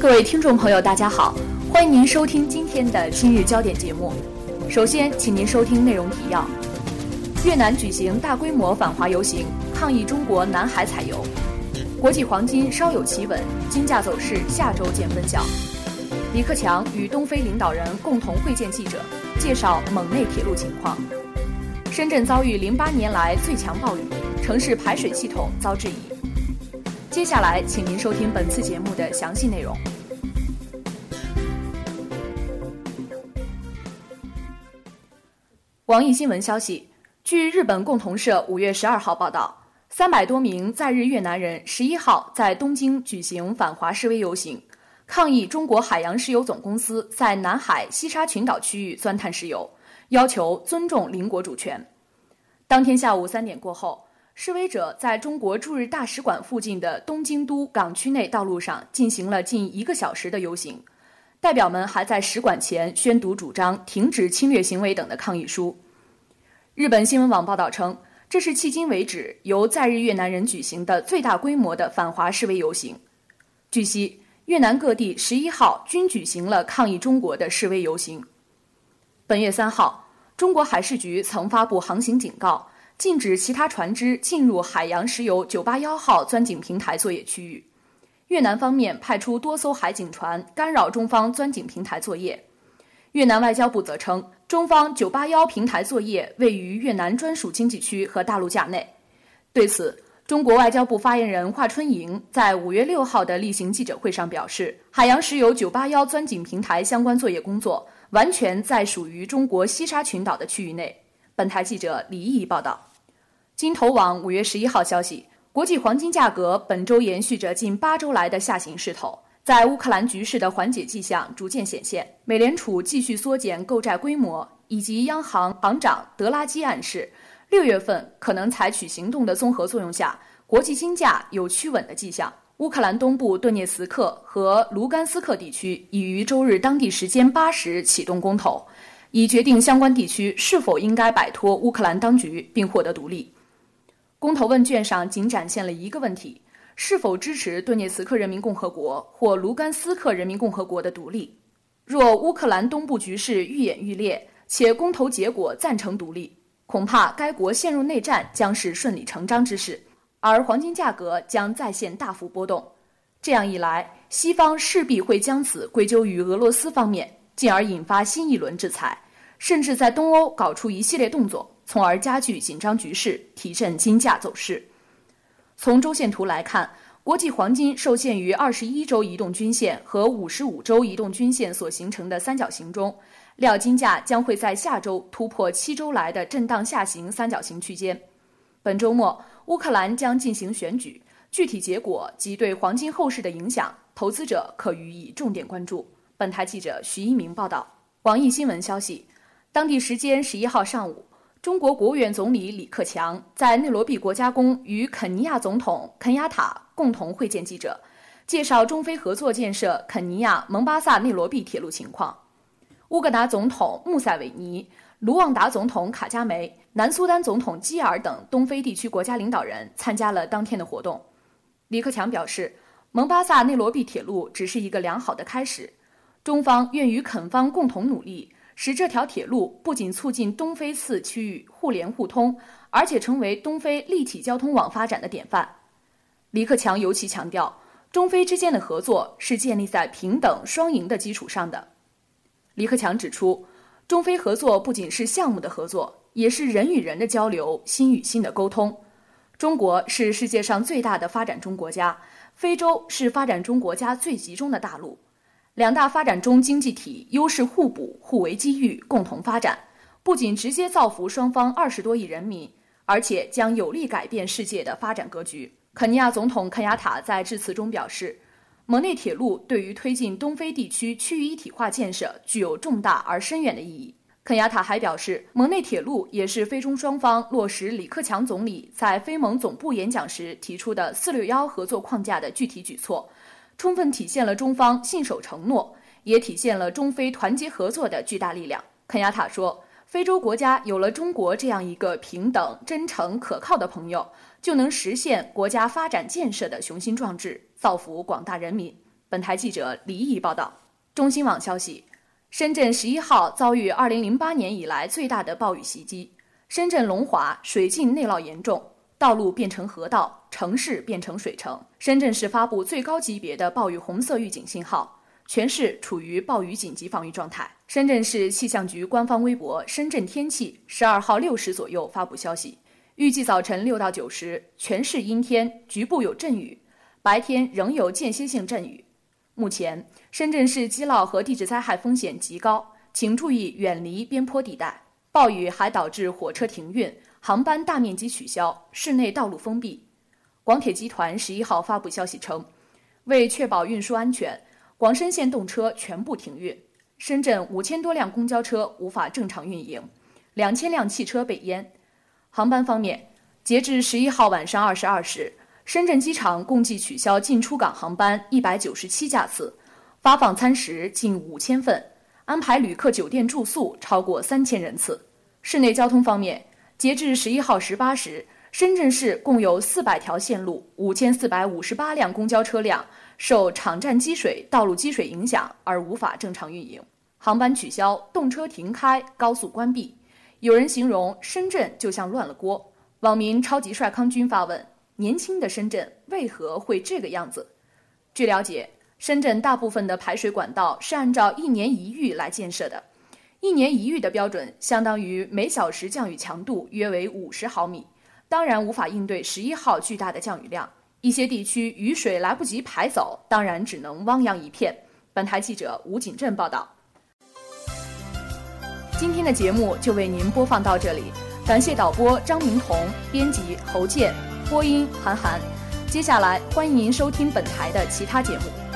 各位听众朋友，大家好，欢迎您收听今天的今日焦点节目。首先，请您收听内容提要：越南举行大规模反华游行，抗议中国南海采油；国际黄金稍有企稳，金价走势下周见分晓。李克强与东非领导人共同会见记者，介绍蒙内铁路情况。深圳遭遇零八年来最强暴雨，城市排水系统遭质疑。接下来，请您收听本次节目的详细内容。网易新闻消息，据日本共同社五月十二号报道，三百多名在日越南人十一号在东京举行反华示威游行，抗议中国海洋石油总公司在南海西沙群岛区域钻探石油，要求尊重邻国主权。当天下午三点过后。示威者在中国驻日大使馆附近的东京都港区内道路上进行了近一个小时的游行，代表们还在使馆前宣读主张停止侵略行为等的抗议书。日本新闻网报道称，这是迄今为止由在日越南人举行的最大规模的反华示威游行。据悉，越南各地十一号均举行了抗议中国的示威游行。本月三号，中国海事局曾发布航行警告。禁止其他船只进入海洋石油“九八幺号”钻井平台作业区域。越南方面派出多艘海警船干扰中方钻井平台作业。越南外交部则称，中方“九八幺”平台作业位于越南专属经济区和大陆架内。对此，中国外交部发言人华春莹在五月六号的例行记者会上表示，海洋石油“九八幺”钻井平台相关作业工作完全在属于中国西沙群岛的区域内。本台记者李毅报道。金投网五月十一号消息，国际黄金价格本周延续着近八周来的下行势头，在乌克兰局势的缓解迹象逐渐显现，美联储继续缩减购债规模，以及央行行长德拉基暗示，六月份可能采取行动的综合作用下，国际金价有趋稳的迹象。乌克兰东部顿涅茨克和卢甘斯克地区已于周日当地时间八时启动公投，以决定相关地区是否应该摆脱乌克兰当局并获得独立。公投问卷上仅展现了一个问题：是否支持顿涅茨克人民共和国或卢甘斯克人民共和国的独立。若乌克兰东部局势愈演愈烈，且公投结果赞成独立，恐怕该国陷入内战将是顺理成章之事，而黄金价格将再现大幅波动。这样一来，西方势必会将此归咎于俄罗斯方面，进而引发新一轮制裁，甚至在东欧搞出一系列动作。从而加剧紧张局势，提振金价走势。从周线图来看，国际黄金受限于二十一周移动均线和五十五周移动均线所形成的三角形中，料金价将会在下周突破七周来的震荡下行三角形区间。本周末，乌克兰将进行选举，具体结果及对黄金后市的影响，投资者可予以重点关注。本台记者徐一鸣报道。网易新闻消息，当地时间十一号上午。中国国务院总理李克强在内罗毕国家宫与肯尼亚总统肯亚塔共同会见记者，介绍中非合作建设肯尼亚蒙巴萨内罗毕铁路情况。乌干达总统穆塞韦尼、卢旺达总统卡加梅、南苏丹总统基尔等东非地区国家领导人参加了当天的活动。李克强表示，蒙巴萨内罗毕铁路只是一个良好的开始，中方愿与肯方共同努力。使这条铁路不仅促进东非次区域互联互通，而且成为东非立体交通网发展的典范。李克强尤其强调，中非之间的合作是建立在平等双赢的基础上的。李克强指出，中非合作不仅是项目的合作，也是人与人的交流、心与心的沟通。中国是世界上最大的发展中国家，非洲是发展中国家最集中的大陆。两大发展中经济体优势互补、互为机遇、共同发展，不仅直接造福双方二十多亿人民，而且将有力改变世界的发展格局。肯尼亚总统肯亚塔在致辞中表示，蒙内铁路对于推进东非地区区域一体化建设具有重大而深远的意义。肯亚塔还表示，蒙内铁路也是非中双方落实李克强总理在非盟总部演讲时提出的“四六幺”合作框架的具体举措。充分体现了中方信守承诺，也体现了中非团结合作的巨大力量。肯亚塔说：“非洲国家有了中国这样一个平等、真诚、可靠的朋友，就能实现国家发展建设的雄心壮志，造福广大人民。”本台记者李毅报道。中新网消息，深圳十一号遭遇二零零八年以来最大的暴雨袭击，深圳龙华水浸内涝严重，道路变成河道，城市变成水城。深圳市发布最高级别的暴雨红色预警信号，全市处于暴雨紧急防御状态。深圳市气象局官方微博“深圳天气”十二号六时左右发布消息，预计早晨六到九时全市阴天，局部有阵雨。白天仍有间歇性阵雨。目前，深圳市积涝和地质灾害风险极高，请注意远离边坡地带。暴雨还导致火车停运、航班大面积取消、市内道路封闭。广铁集团十一号发布消息称，为确保运输安全，广深线动车全部停运。深圳五千多辆公交车无法正常运营，两千辆汽车被淹。航班方面，截至十一号晚上二十二时。深圳机场共计取消进出港航班一百九十七架次，发放餐食近五千份，安排旅客酒店住宿超过三千人次。市内交通方面，截至十一号十八时，深圳市共有四百条线路、五千四百五十八辆公交车辆受场站积水、道路积水影响而无法正常运营，航班取消、动车停开、高速关闭。有人形容深圳就像乱了锅。网民超级帅康军发问。年轻的深圳为何会这个样子？据了解，深圳大部分的排水管道是按照一年一遇来建设的，一年一遇的标准相当于每小时降雨强度约为五十毫米，当然无法应对十一号巨大的降雨量。一些地区雨水来不及排走，当然只能汪洋一片。本台记者吴锦镇报道。今天的节目就为您播放到这里，感谢导播张明彤，编辑侯健。播音韩寒，接下来欢迎您收听本台的其他节目。